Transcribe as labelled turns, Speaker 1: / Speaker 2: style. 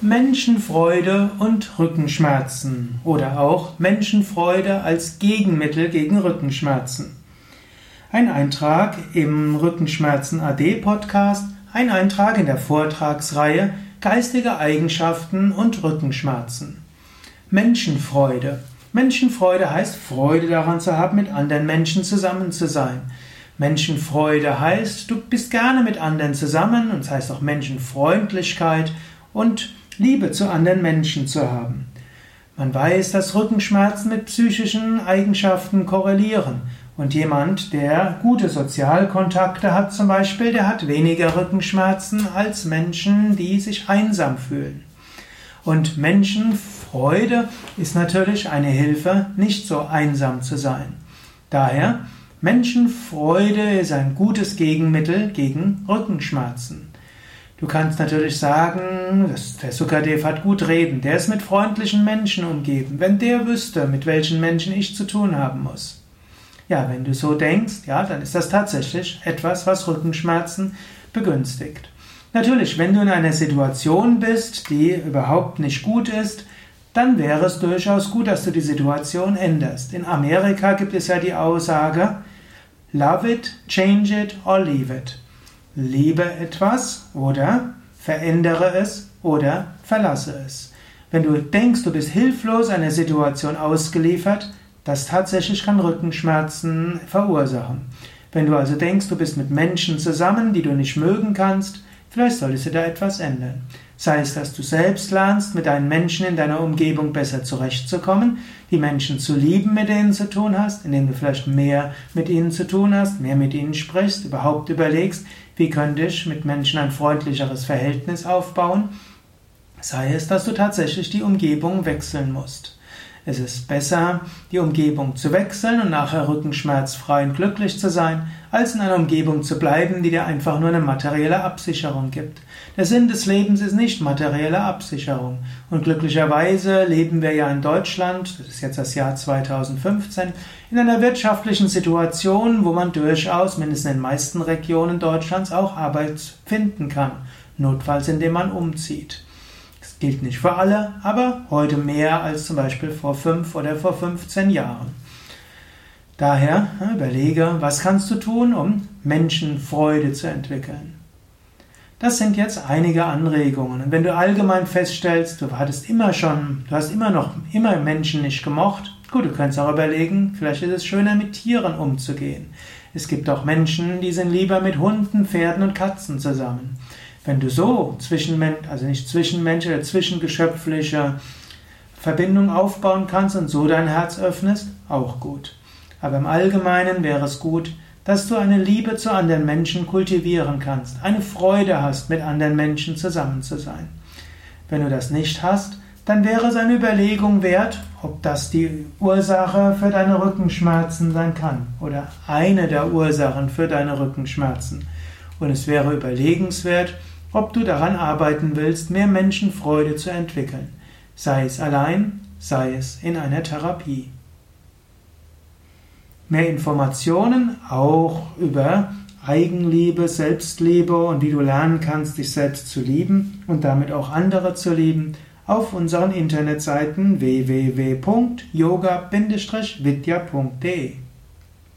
Speaker 1: Menschenfreude und Rückenschmerzen oder auch Menschenfreude als Gegenmittel gegen Rückenschmerzen. Ein Eintrag im Rückenschmerzen AD Podcast, ein Eintrag in der Vortragsreihe Geistige Eigenschaften und Rückenschmerzen. Menschenfreude. Menschenfreude heißt Freude daran zu haben, mit anderen Menschen zusammen zu sein. Menschenfreude heißt, du bist gerne mit anderen zusammen und es heißt auch Menschenfreundlichkeit und Liebe zu anderen Menschen zu haben. Man weiß, dass Rückenschmerzen mit psychischen Eigenschaften korrelieren. Und jemand, der gute Sozialkontakte hat zum Beispiel, der hat weniger Rückenschmerzen als Menschen, die sich einsam fühlen. Und Menschenfreude ist natürlich eine Hilfe, nicht so einsam zu sein. Daher, Menschenfreude ist ein gutes Gegenmittel gegen Rückenschmerzen. Du kannst natürlich sagen, der Sukadev hat gut reden, der ist mit freundlichen Menschen umgeben. Wenn der wüsste, mit welchen Menschen ich zu tun haben muss. Ja, wenn du so denkst, ja, dann ist das tatsächlich etwas, was Rückenschmerzen begünstigt. Natürlich, wenn du in einer Situation bist, die überhaupt nicht gut ist, dann wäre es durchaus gut, dass du die Situation änderst. In Amerika gibt es ja die Aussage, love it, change it or leave it. Liebe etwas oder verändere es oder verlasse es. Wenn du denkst, du bist hilflos einer Situation ausgeliefert, das tatsächlich kann Rückenschmerzen verursachen. Wenn du also denkst, du bist mit Menschen zusammen, die du nicht mögen kannst, vielleicht solltest du da etwas ändern. Sei es, dass du selbst lernst, mit deinen Menschen in deiner Umgebung besser zurechtzukommen, die Menschen zu lieben, mit denen du zu tun hast, indem du vielleicht mehr mit ihnen zu tun hast, mehr mit ihnen sprichst, überhaupt überlegst, wie könnte ich mit Menschen ein freundlicheres Verhältnis aufbauen. Sei es, dass du tatsächlich die Umgebung wechseln musst. Es ist besser, die Umgebung zu wechseln und nachher rückenschmerzfrei und glücklich zu sein, als in einer Umgebung zu bleiben, die dir einfach nur eine materielle Absicherung gibt. Der Sinn des Lebens ist nicht materielle Absicherung. Und glücklicherweise leben wir ja in Deutschland, das ist jetzt das Jahr 2015, in einer wirtschaftlichen Situation, wo man durchaus, mindestens in den meisten Regionen Deutschlands, auch Arbeit finden kann. Notfalls, indem man umzieht. Gilt nicht für alle, aber heute mehr als zum Beispiel vor fünf oder vor 15 Jahren. Daher überlege, was kannst du tun, um Menschenfreude zu entwickeln. Das sind jetzt einige Anregungen. Und wenn du allgemein feststellst, du hattest immer schon, du hast immer noch immer Menschen nicht gemocht, gut, du kannst auch überlegen, vielleicht ist es schöner mit Tieren umzugehen. Es gibt auch Menschen, die sind lieber mit Hunden, Pferden und Katzen zusammen. Wenn du so zwischenmensch, also nicht zwischenmenschliche, oder zwischengeschöpfliche Verbindung aufbauen kannst und so dein Herz öffnest, auch gut. Aber im Allgemeinen wäre es gut, dass du eine Liebe zu anderen Menschen kultivieren kannst, eine Freude hast, mit anderen Menschen zusammen zu sein. Wenn du das nicht hast, dann wäre es eine Überlegung wert, ob das die Ursache für deine Rückenschmerzen sein kann oder eine der Ursachen für deine Rückenschmerzen. Und es wäre überlegenswert, ob du daran arbeiten willst, mehr Menschenfreude zu entwickeln, sei es allein, sei es in einer Therapie. Mehr Informationen auch über Eigenliebe, Selbstliebe und wie du lernen kannst, dich selbst zu lieben und damit auch andere zu lieben, auf unseren Internetseiten www.yoga-vidya.de